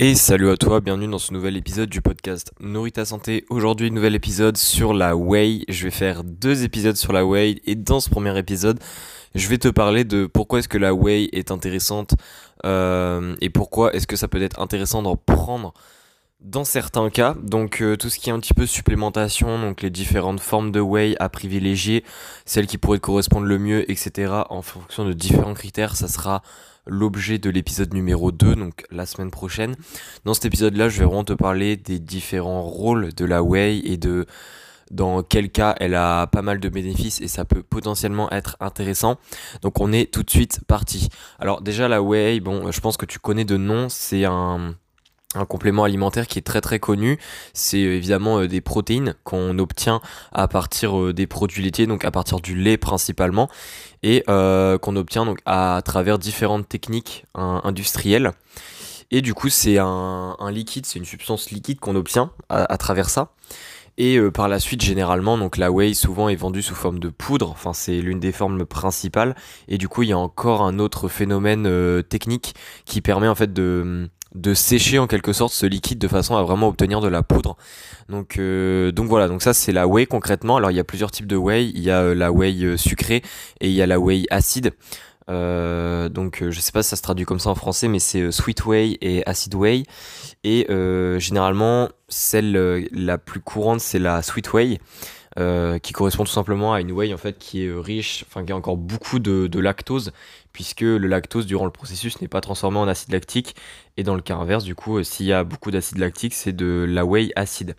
Et salut à toi, bienvenue dans ce nouvel épisode du podcast Nourrit ta santé. Aujourd'hui, nouvel épisode sur la whey. Je vais faire deux épisodes sur la whey et dans ce premier épisode, je vais te parler de pourquoi est-ce que la whey est intéressante euh, et pourquoi est-ce que ça peut être intéressant d'en prendre dans certains cas. Donc euh, tout ce qui est un petit peu supplémentation, donc les différentes formes de whey à privilégier, celles qui pourraient correspondre le mieux, etc. En fonction de différents critères, ça sera l'objet de l'épisode numéro 2, donc la semaine prochaine. Dans cet épisode-là, je vais vraiment te parler des différents rôles de la whey et de dans quel cas elle a pas mal de bénéfices et ça peut potentiellement être intéressant. Donc on est tout de suite parti. Alors déjà la whey, bon, je pense que tu connais de nom, c'est un un complément alimentaire qui est très très connu, c'est euh, évidemment euh, des protéines qu'on obtient à partir euh, des produits laitiers, donc à partir du lait principalement, et qu'on obtient donc à travers différentes techniques industrielles. Et du coup c'est un, liquide, c'est une substance liquide qu'on obtient à, travers ça. Et par la suite, généralement, donc la whey souvent est vendue sous forme de poudre. Enfin, c'est l'une des formes principales. Et du coup, il y a encore un autre phénomène technique qui permet en fait de de sécher en quelque sorte ce liquide de façon à vraiment obtenir de la poudre. Donc, euh, donc voilà, donc ça c'est la whey concrètement. Alors il y a plusieurs types de whey. Il y a euh, la whey euh, sucrée et il y a la whey acide. donc je sais pas si ça se traduit comme ça en français, mais c'est sweet whey et acid whey. Et généralement celle la plus courante c'est la sweet whey. qui correspond tout simplement à une whey en fait qui est riche, enfin qui a encore beaucoup de lactose puisque le lactose durant le processus n'est pas transformé en acide lactique et dans le cas inverse du coup euh, s'il y a beaucoup d'acide lactique c'est de la whey acide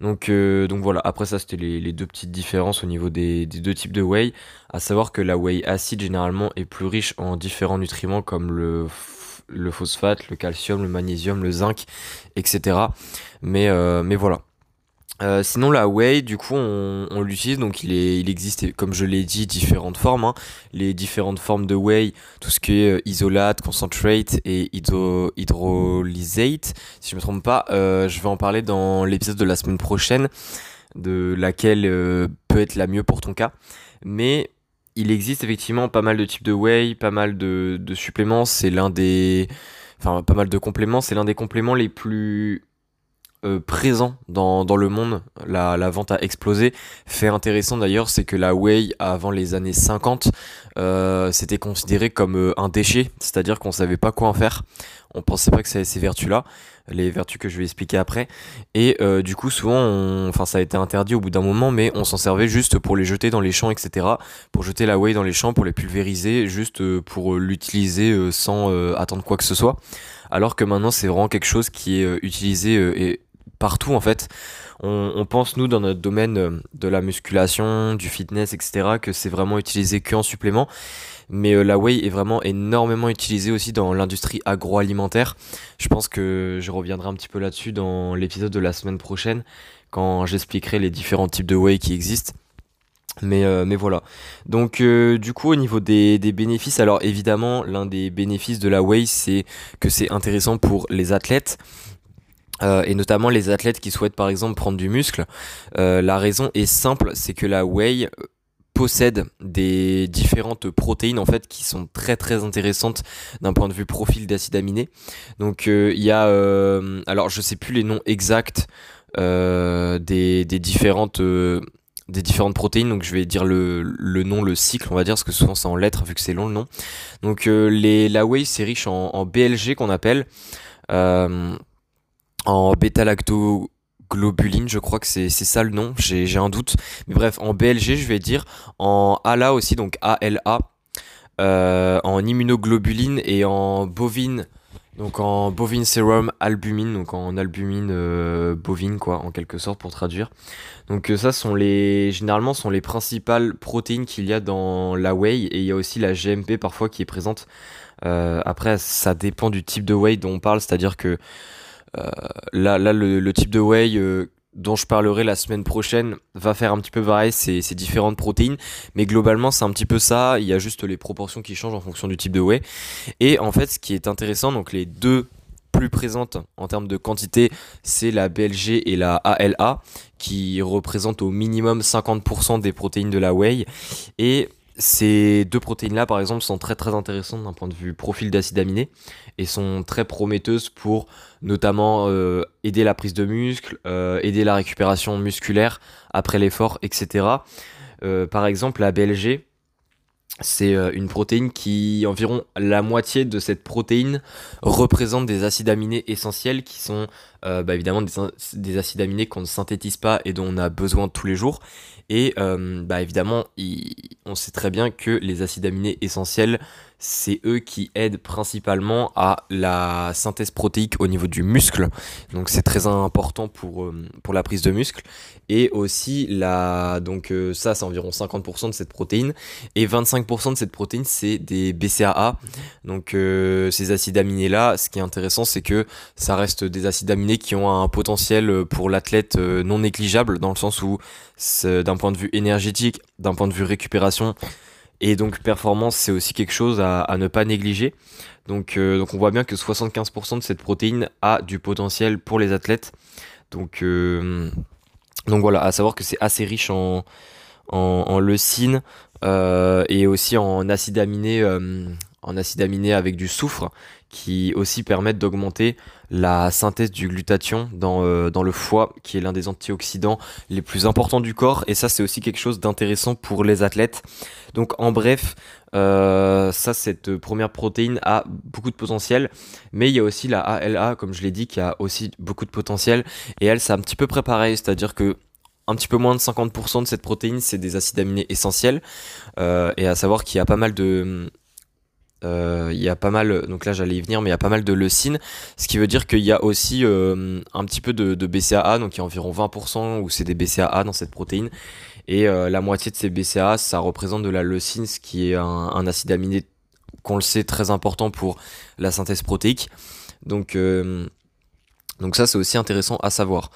donc, euh, donc voilà après ça c'était les, deux petites différences au niveau des, deux types de whey à savoir que la whey acide généralement est plus riche en différents nutriments comme le phosphate, le calcium, le magnésium, le zinc, etc. Mais, euh, mais voilà. Euh, sinon la whey, du coup, on, l'utilise, donc il, est, il existe, comme je l'ai dit, différentes formes. Hein. Les différentes formes de whey, tout ce qui est euh, isolate, concentrate et hydro, hydrolysate, si je me trompe pas, euh, je vais en parler dans l'épisode de la semaine prochaine, de laquelle peut être la mieux pour ton cas. Mais il existe effectivement pas mal de types de whey, pas mal de, de suppléments, c'est l'un des... Enfin, pas mal de compléments, c'est l'un des compléments les plus euh, présent dans, dans, le monde, la, la, vente a explosé. Fait intéressant d'ailleurs, c'est que la whey avant les années 50, euh, c'était considéré comme euh, un déchet, c'est-à-dire qu'on savait pas quoi en faire. On pensait pas que ça avait ces vertus-là, les vertus que je vais expliquer après. Et euh, du coup, souvent, enfin, ça a été interdit au bout d'un moment, mais on s'en servait juste pour les jeter dans les champs, etc. Pour jeter la whey dans les champs, pour les pulvériser, juste pour l'utiliser sans attendre quoi que ce soit. Alors que maintenant, c'est vraiment quelque chose qui est utilisé et partout en fait. On, pense nous dans notre domaine euh, de la musculation, du fitness, etc. que c'est vraiment utilisé que en supplément. Mais euh, la whey est vraiment énormément utilisée aussi dans l'industrie agroalimentaire. Je pense que je reviendrai un petit peu là-dessus dans l'épisode de la semaine prochaine quand j'expliquerai les différents types de whey qui existent. Mais, euh, mais voilà. Donc du coup au niveau des, des bénéfices, alors évidemment l'un des bénéfices de la whey c'est que c'est intéressant pour les athlètes. Euh, et notamment les athlètes qui souhaitent par exemple prendre du muscle. Euh, la raison est simple, c'est que la whey euh, possède des différentes protéines en fait qui sont très très intéressantes d'un point de vue profil d'acide aminé. Donc il y a alors je sais plus les noms exacts des, différentes des différentes protéines donc je vais dire le, le, nom le cycle on va dire parce que souvent c'est en lettres vu que c'est long le nom. Donc les la whey c'est riche en BLG qu'on appelle en bêta-lactoglobuline, je crois que c'est ça le nom, j'ai un doute. Mais bref, en BLG, je vais dire, en ALA aussi, donc ALA, euh, en immunoglobuline et en bovine, donc en bovine serum albumine, donc en albumine euh, bovine, quoi, en quelque sorte, pour traduire. Donc euh, ça sont les, généralement, sont les principales protéines qu'il y a dans la whey, et il y a aussi la GMP parfois qui est présente. après, ça dépend du type de whey dont on parle, c'est-à-dire que là, là le, type de whey euh, dont je parlerai la semaine prochaine va faire un petit peu varier ces, ces différentes protéines. Mais globalement, c'est un petit peu ça. Il y a juste les proportions qui changent en fonction du type de whey. Et en fait, ce qui est intéressant, donc les deux plus présentes en termes de quantité, c'est la BLG et la ALA, qui représentent au minimum 50% des protéines de la whey. Et ces deux protéines-là, par exemple, sont très très intéressantes d'un point de vue profil d'acide aminé et sont très prometteuses pour notamment euh, aider la prise de muscle, euh, aider la récupération musculaire après l'effort, etc. Euh, par exemple, la BLG, c'est une protéine qui, environ la moitié de cette protéine, représente des acides aminés essentiels qui sont bah, évidemment des, des, acides aminés qu'on ne synthétise pas et dont on a besoin tous les jours. Et bah, évidemment, on sait très bien que les acides aminés essentiels c'est eux qui aident principalement à la synthèse protéique au niveau du muscle. Donc c'est très important pour, euh, pour la prise de muscle. Et aussi, la, donc euh, ça c'est environ 50% de cette protéine. Et 25% de cette protéine c'est des BCAA. Donc euh, ces acides aminés là, ce qui est intéressant c'est que ça reste des acides aminés qui ont un potentiel pour l'athlète non négligeable dans le sens où d'un point de vue énergétique, d'un point de vue récupération, et donc performance, c'est aussi quelque chose à, ne pas négliger. Donc, euh, donc on voit bien que 75% de cette protéine a du potentiel pour les athlètes. Donc, euh, donc voilà, à savoir que c'est assez riche en, en, leucine euh, et aussi en acides aminés, en acides aminés avec du soufre qui aussi permettent d'augmenter la synthèse du glutathion dans, euh, dans le foie, qui est l'un des antioxydants les plus importants du corps. Et ça, c'est aussi quelque chose d'intéressant pour les athlètes. Donc, en bref, euh, ça, cette première protéine a beaucoup de potentiel, mais il y a aussi la ALA, comme je l'ai dit, qui a aussi beaucoup de potentiel. Et elle, c'est un petit peu préparé, c'est-à-dire que un petit peu moins de 50% de cette protéine, c'est des acides aminés essentiels. Euh, et à savoir qu'il y a pas mal de, il y a pas mal, donc là j'allais y venir, mais il y a pas mal de leucine, ce qui veut dire qu'il y a aussi euh, un petit peu de, BCAA, donc il y a environ 20% où c'est des BCAA dans cette protéine, et euh, la moitié de ces BCAA, ça représente de la leucine, ce qui est un, acide aminé qu'on le sait très important pour la synthèse protéique. Donc donc ça c'est aussi intéressant à savoir.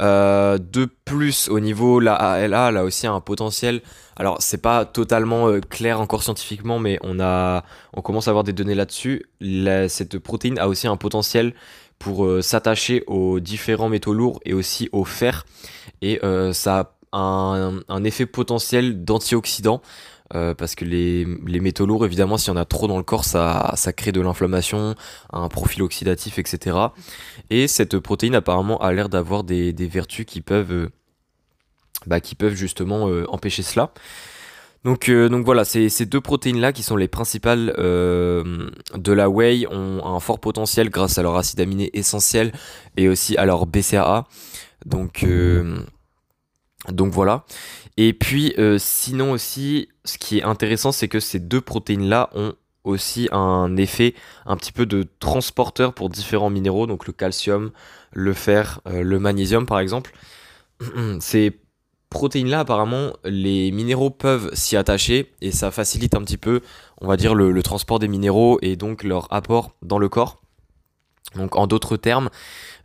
Euh, de plus au niveau la ALA, elle a aussi un potentiel. Alors c'est pas totalement euh, clair encore scientifiquement, mais on a, on commence à avoir des données là-dessus. cette protéine a aussi un potentiel pour euh, s'attacher aux différents métaux lourds et aussi au fer. Et ça a un, un effet potentiel d'antioxydant. Euh, parce que les, les, métaux lourds, évidemment, s'il y en a trop dans le corps, ça, ça crée de l'inflammation, un profil oxydatif, etc. Et cette protéine, apparemment, a l'air d'avoir des, des, vertus qui peuvent, euh, bah, qui peuvent justement euh, empêcher cela. Donc, donc voilà, ces, ces deux protéines-là, qui sont les principales de la whey, ont un fort potentiel grâce à leur acide aminé essentiel et aussi à leur BCAA. Donc, donc voilà. Et puis euh, sinon aussi, ce qui est intéressant, c'est que ces deux protéines-là ont aussi un effet un petit peu de transporteur pour différents minéraux, donc le calcium, le fer, euh, le magnésium par exemple. Ces protéines-là, apparemment, les minéraux peuvent s'y attacher et ça facilite un petit peu, on va dire, le, transport des minéraux et donc leur apport dans le corps. Donc en d'autres termes,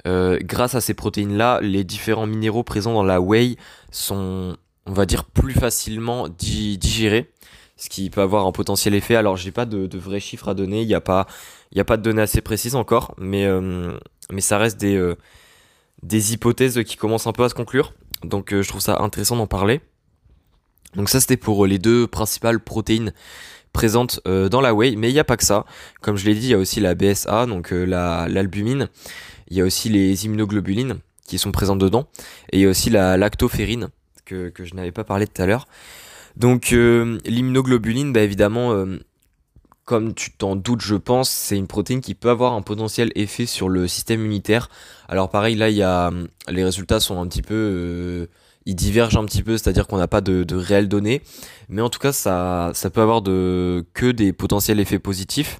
euh, grâce à ces protéines-là, les différents minéraux présents dans la whey sont on va dire, plus facilement digéré, ce qui peut avoir un potentiel effet. Alors, j'ai pas de, vrais chiffres à donner, il n'y a, pas, de données assez précises encore, mais, euh, ça reste des, euh, des hypothèses qui commencent un peu à se conclure. Donc, je trouve ça intéressant d'en parler. Donc, ça, c'était pour les deux principales protéines présentes dans la whey, mais il n'y a pas que ça. Comme je l'ai dit, il y a aussi la BSA, donc l'albumine. Il y a aussi les immunoglobulines qui sont présentes dedans. Et il y a aussi la lactoférine que, je n'avais pas parlé tout à l'heure. Donc euh, l'immunoglobuline, bah, évidemment, euh, comme tu t'en doutes, je pense, c'est une protéine qui peut avoir un potentiel effet sur le système immunitaire. Alors pareil, là, il y a, les résultats sont un petit peu... Euh, ils divergent un petit peu, c'est-à-dire qu'on n'a pas de, réelles données. Mais en tout cas, ça, ça peut avoir que des potentiels effets positifs.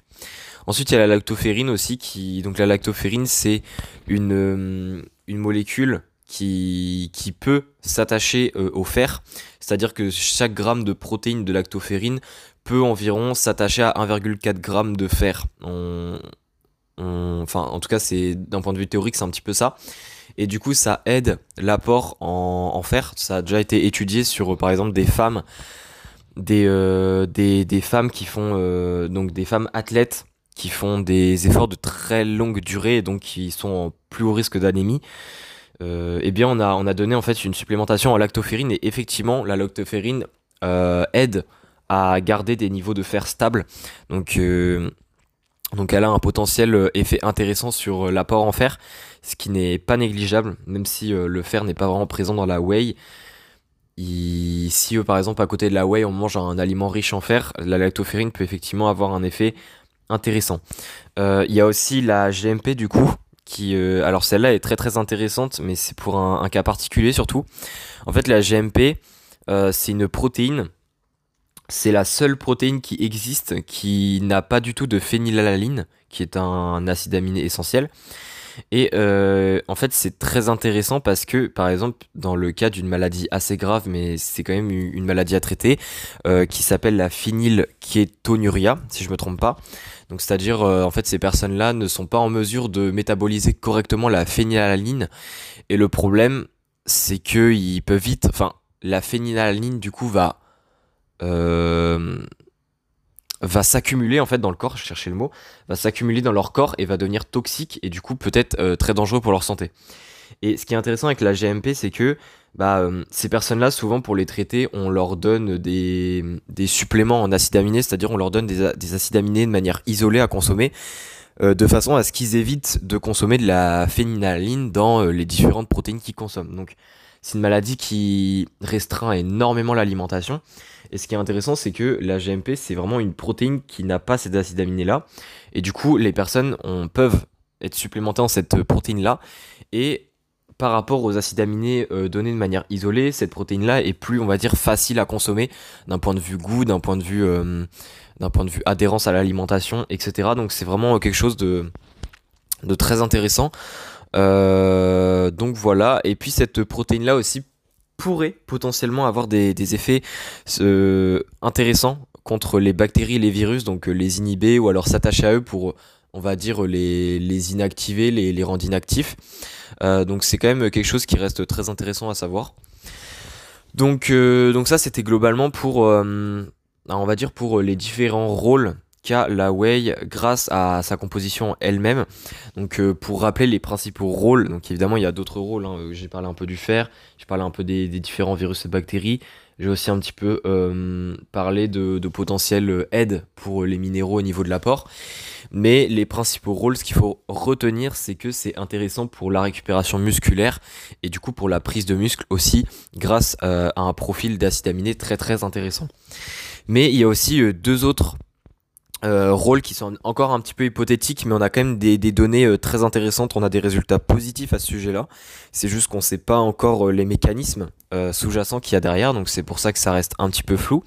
Ensuite, il y a la lactoférine aussi, qui, donc la lactoférine, c'est une, une molécule qui, qui peut s'attacher euh, au fer. C'est-à-dire que chaque gramme de protéines de lactoférine peut environ s'attacher à 1,4 g de fer. enfin, en tout cas, c'est d'un point de vue théorique, c'est un petit peu ça. Et du coup, ça aide l'apport en, fer. Ça a déjà été étudié sur, par exemple, des femmes, des, euh, des, des, femmes qui font, euh, donc des femmes athlètes qui font des efforts de très longue durée et donc qui sont en plus haut risque d'anémie euh, eh bien on a, on a donné en fait une supplémentation en lactoférine et effectivement la lactoférine euh, aide à garder des niveaux de fer stables. Donc, donc elle a un potentiel effet intéressant sur l'apport en fer, ce qui n'est pas négligeable, même si le fer n'est pas vraiment présent dans la whey. si par exemple à côté de la whey on mange un aliment riche en fer, la lactoferrine peut effectivement avoir un effet intéressant. Il y a aussi la GMP du coup, qui euh, alors celle-là est très très intéressante mais c'est pour un, cas particulier surtout. En fait la GMP euh, c'est une protéine. C'est la seule protéine qui existe qui n'a pas du tout de phénylalanine qui est un, acide aminé essentiel et euh, en fait c'est très intéressant parce que par exemple dans le cas d'une maladie assez grave mais c'est quand même une maladie à traiter qui s'appelle la phénylkétonuria si je me trompe pas. Donc c'est-à-dire euh, en fait ces personnes-là ne sont pas en mesure de métaboliser correctement la phénylalanine. Et le problème c'est que ils peuvent vite enfin la phénylalanine du coup va euh, va s'accumuler en fait dans le corps, je le mot, va s'accumuler dans leur corps et va devenir toxique et du coup peut-être euh, très dangereux pour leur santé. Et ce qui est intéressant avec la GMP, c'est que bah, euh, ces personnes-là, souvent pour les traiter, on leur donne des, des suppléments en acides aminés, c'est-à-dire on leur donne des, des, acides aminés de manière isolée à consommer, euh, de façon à ce qu'ils évitent de consommer de la phénylalanine dans les différentes protéines qu'ils consomment. Donc c'est une maladie qui restreint énormément l'alimentation. Et ce qui est intéressant, c'est que la GMP, c'est vraiment une protéine qui n'a pas ces acides aminés-là. Et du coup, les personnes on, peuvent être supplémentées en cette protéine-là. Et par rapport aux acides aminés euh, donnés de manière isolée, cette protéine-là est plus, on va dire, facile à consommer d'un point de vue goût, d'un point de vue, euh, d'un point de vue adhérence à l'alimentation, etc. Donc c'est vraiment quelque chose de, de très intéressant. Euh, donc voilà. Et puis cette protéine-là aussi pourrait potentiellement avoir des, effets intéressants contre les bactéries les virus, donc les inhiber ou alors s'attacher à eux pour on va dire, les, inactiver, les, rendre inactifs. Euh, donc c'est quand même quelque chose qui reste très intéressant à savoir. Donc, euh, donc ça c'était globalement pour, euh, on va dire, pour les différents rôles la whey grâce à sa composition elle-même. Donc pour rappeler les principaux rôles, donc évidemment il y a d'autres rôles, hein. j'ai parlé un peu du fer, j'ai parlé un peu des, différents virus et bactéries, j'ai aussi un petit peu parlé de, de potentielles aides pour les minéraux au niveau de l'apport. Mais les principaux rôles, ce qu'il faut retenir, c'est que c'est intéressant pour la récupération musculaire et du coup pour la prise de muscle aussi, grâce euh, à un profil d'acide aminé très très intéressant. Mais il y a aussi euh, deux autres euh, rôles qui sont encore un petit peu hypothétiques, mais on a quand même des, données très intéressantes, on a des résultats positifs à ce sujet-là. C'est juste qu'on ne sait pas encore les mécanismes sous-jacents qu'il y a derrière, donc c'est pour ça que ça reste un petit peu flou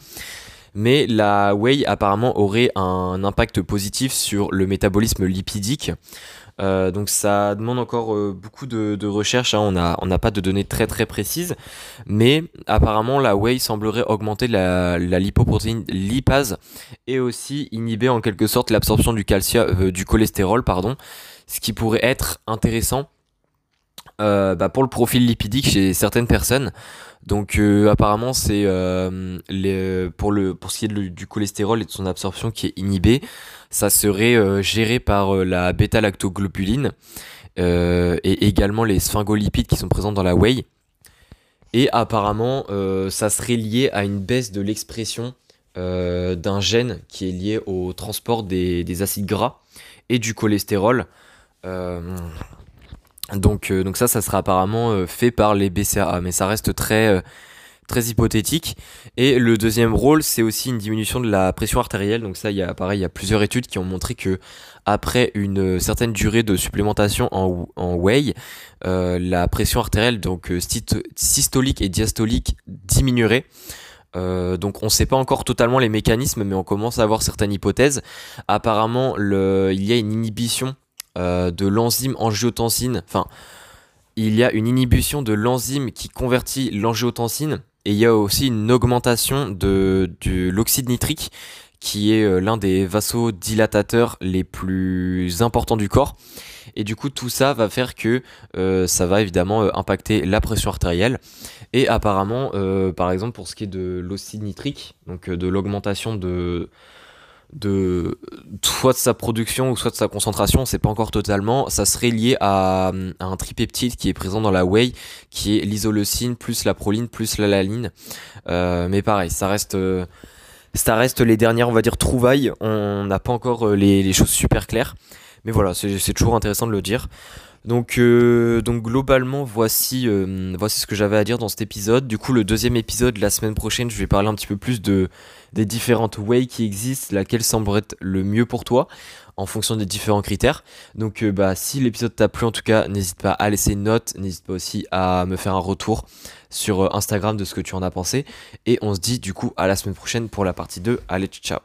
mais la whey apparemment aurait un impact positif sur le métabolisme lipidique. Euh, donc ça demande encore euh, beaucoup de, recherches, hein. on n'a pas de données très très précises, mais apparemment la whey semblerait augmenter la, lipoprotéine lipase et aussi inhiber en quelque sorte l'absorption du calcium, euh, du cholestérol, pardon, ce qui pourrait être intéressant bah, pour le profil lipidique chez certaines personnes. Donc euh, apparemment c'est euh, pour le pour ce qui est du cholestérol et de son absorption qui est inhibé, ça serait euh, géré par la bêta-lactoglobuline et également les sphingolipides qui sont présents dans la whey. Et apparemment ça serait lié à une baisse de l'expression d'un gène qui est lié au transport des acides gras et du cholestérol. Donc, euh, donc ça, ça sera apparemment euh, fait par les BCAA, mais ça reste très, euh, très hypothétique. Et le deuxième rôle, c'est aussi une diminution de la pression artérielle. Donc ça, il y a pareil, il y a plusieurs études qui ont montré que après une certaine durée de supplémentation en, en whey, la pression artérielle, donc systolique et diastolique, diminuerait. donc on ne sait pas encore totalement les mécanismes, mais on commence à avoir certaines hypothèses. Apparemment, il y a une inhibition euh, de l'enzyme angiotensine. Enfin, il y a une inhibition de l'enzyme qui convertit l'angiotensine et il y a aussi une augmentation de, l'oxyde nitrique qui est euh, l'un des vasodilatateurs les plus importants du corps. Et du coup, tout ça va faire que euh, ça va évidemment impacter la pression artérielle. Et apparemment, par exemple, pour ce qui est de l'oxyde nitrique, donc de l'augmentation de, de soit de sa production ou soit de sa concentration, on sait pas encore totalement. Ça serait lié à, un tripeptide qui est présent dans la whey, qui est l'isoleucine plus la proline plus la laline. Euh, mais pareil, ça reste, euh, ça reste les dernières, on va dire, trouvailles. On n'a pas encore les, les, choses super claires. Mais voilà, c'est toujours intéressant de le dire. Donc, euh, donc globalement, voici, euh, voici ce que j'avais à dire dans cet épisode. Du coup, le deuxième épisode, la semaine prochaine, je vais parler un petit peu plus de, des différentes ways qui existent, laquelle semblerait être le mieux pour toi en fonction des différents critères. Donc euh, bah, si l'épisode t'a plu en tout cas, n'hésite pas à laisser une note, n'hésite pas aussi à me faire un retour sur Instagram de ce que tu en as pensé. Et on se dit du coup à la semaine prochaine pour la partie 2. Allez, ciao